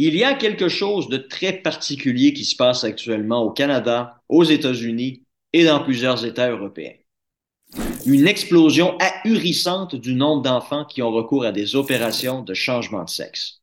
Il y a quelque chose de très particulier qui se passe actuellement au Canada, aux États-Unis et dans plusieurs États européens. Une explosion ahurissante du nombre d'enfants qui ont recours à des opérations de changement de sexe.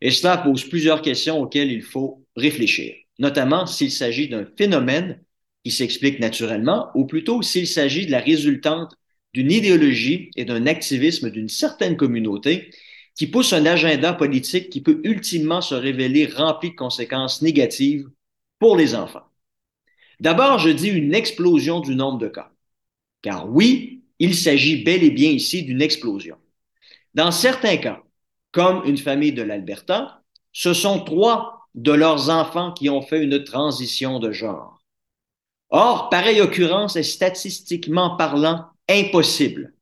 Et cela pose plusieurs questions auxquelles il faut réfléchir, notamment s'il s'agit d'un phénomène qui s'explique naturellement, ou plutôt s'il s'agit de la résultante d'une idéologie et d'un activisme d'une certaine communauté qui pousse un agenda politique qui peut ultimement se révéler rempli de conséquences négatives pour les enfants. D'abord, je dis une explosion du nombre de cas. Car oui, il s'agit bel et bien ici d'une explosion. Dans certains cas, comme une famille de l'Alberta, ce sont trois de leurs enfants qui ont fait une transition de genre. Or, pareille occurrence est statistiquement parlant impossible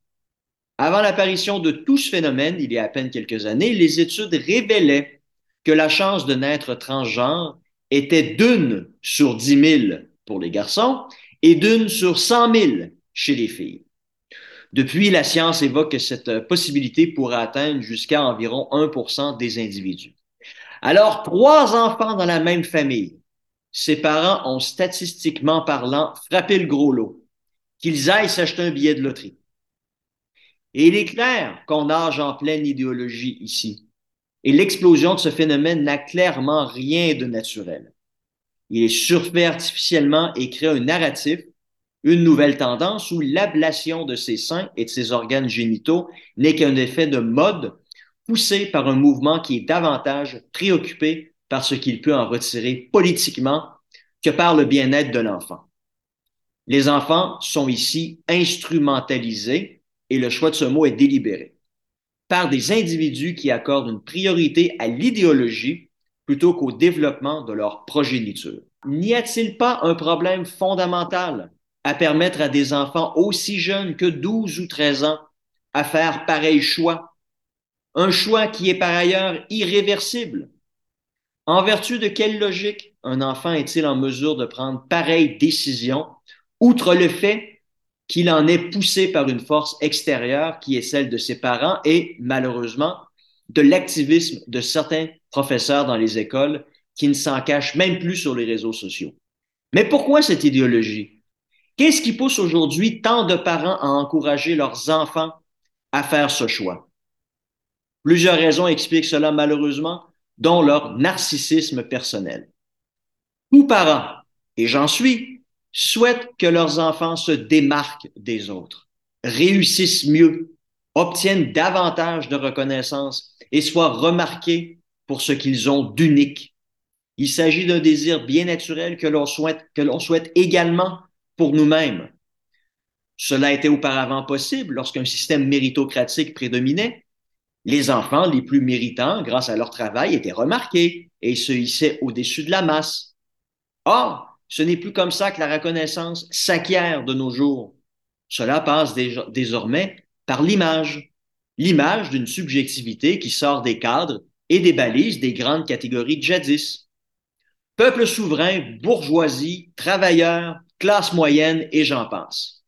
avant l'apparition de tout ce phénomène, il y a à peine quelques années, les études révélaient que la chance de naître transgenre était d'une sur dix mille pour les garçons et d'une sur cent mille chez les filles. Depuis, la science évoque que cette possibilité pourrait atteindre jusqu'à environ 1% des individus. Alors, trois enfants dans la même famille, ces parents ont statistiquement parlant frappé le gros lot, qu'ils aillent s'acheter un billet de loterie. Et il est clair qu'on nage en pleine idéologie ici. Et l'explosion de ce phénomène n'a clairement rien de naturel. Il est surfait artificiellement et crée un narratif, une nouvelle tendance où l'ablation de ses seins et de ses organes génitaux n'est qu'un effet de mode poussé par un mouvement qui est davantage préoccupé par ce qu'il peut en retirer politiquement que par le bien-être de l'enfant. Les enfants sont ici instrumentalisés et le choix de ce mot est délibéré, par des individus qui accordent une priorité à l'idéologie plutôt qu'au développement de leur progéniture. N'y a-t-il pas un problème fondamental? À permettre à des enfants aussi jeunes que 12 ou 13 ans à faire pareil choix? Un choix qui est par ailleurs irréversible. En vertu de quelle logique un enfant est-il en mesure de prendre pareille décision, outre le fait qu'il en est poussé par une force extérieure qui est celle de ses parents et malheureusement de l'activisme de certains professeurs dans les écoles qui ne s'en cachent même plus sur les réseaux sociaux? Mais pourquoi cette idéologie? Qu'est-ce qui pousse aujourd'hui tant de parents à encourager leurs enfants à faire ce choix? Plusieurs raisons expliquent cela malheureusement, dont leur narcissisme personnel. Tous parents, et j'en suis, souhaitent que leurs enfants se démarquent des autres, réussissent mieux, obtiennent davantage de reconnaissance et soient remarqués pour ce qu'ils ont d'unique. Il s'agit d'un désir bien naturel que l'on souhaite, que l'on souhaite également pour nous-mêmes. Cela était auparavant possible lorsqu'un système méritocratique prédominait. Les enfants les plus méritants, grâce à leur travail, étaient remarqués et se hissaient au-dessus de la masse. Or, ce n'est plus comme ça que la reconnaissance s'acquiert de nos jours. Cela passe désormais par l'image. L'image d'une subjectivité qui sort des cadres et des balises des grandes catégories de jadis. Peuple souverain, bourgeoisie, travailleurs, classe moyenne et j'en passe.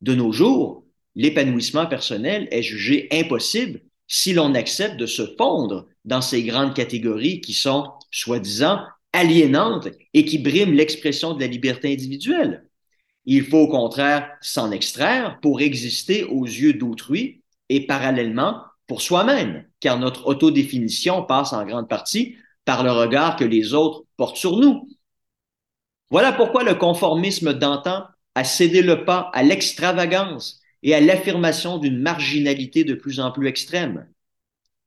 De nos jours, l'épanouissement personnel est jugé impossible si l'on accepte de se fondre dans ces grandes catégories qui sont, soi-disant, aliénante et qui brime l'expression de la liberté individuelle. Il faut au contraire s'en extraire pour exister aux yeux d'autrui et parallèlement pour soi-même, car notre autodéfinition passe en grande partie par le regard que les autres portent sur nous. Voilà pourquoi le conformisme d'antan a cédé le pas à l'extravagance et à l'affirmation d'une marginalité de plus en plus extrême.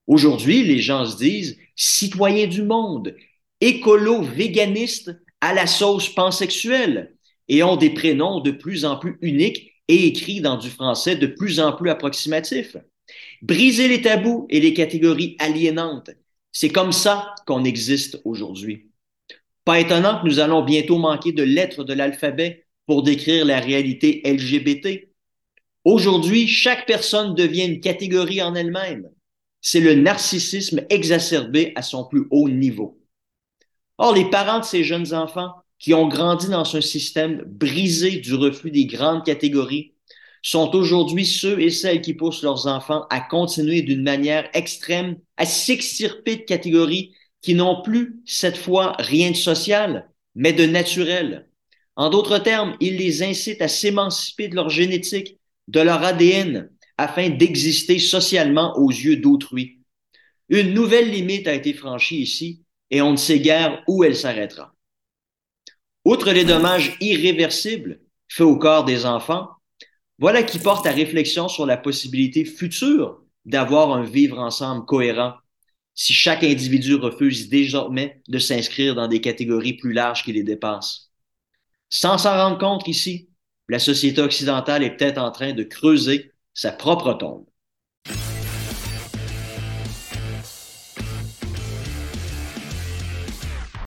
Aujourd'hui, les gens se disent citoyens du monde écolo-véganistes à la sauce pansexuelle et ont des prénoms de plus en plus uniques et écrits dans du français de plus en plus approximatif. Briser les tabous et les catégories aliénantes, c'est comme ça qu'on existe aujourd'hui. Pas étonnant que nous allons bientôt manquer de lettres de l'alphabet pour décrire la réalité LGBT. Aujourd'hui, chaque personne devient une catégorie en elle-même. C'est le narcissisme exacerbé à son plus haut niveau. Or, les parents de ces jeunes enfants qui ont grandi dans un système brisé du reflux des grandes catégories sont aujourd'hui ceux et celles qui poussent leurs enfants à continuer d'une manière extrême à s'extirper de catégories qui n'ont plus, cette fois, rien de social, mais de naturel. En d'autres termes, ils les incitent à s'émanciper de leur génétique, de leur ADN, afin d'exister socialement aux yeux d'autrui. Une nouvelle limite a été franchie ici et on ne sait guère où elle s'arrêtera. Outre les dommages irréversibles faits au corps des enfants, voilà qui porte à réflexion sur la possibilité future d'avoir un vivre ensemble cohérent si chaque individu refuse désormais de s'inscrire dans des catégories plus larges qui les dépassent. Sans s'en rendre compte ici, la société occidentale est peut-être en train de creuser sa propre tombe.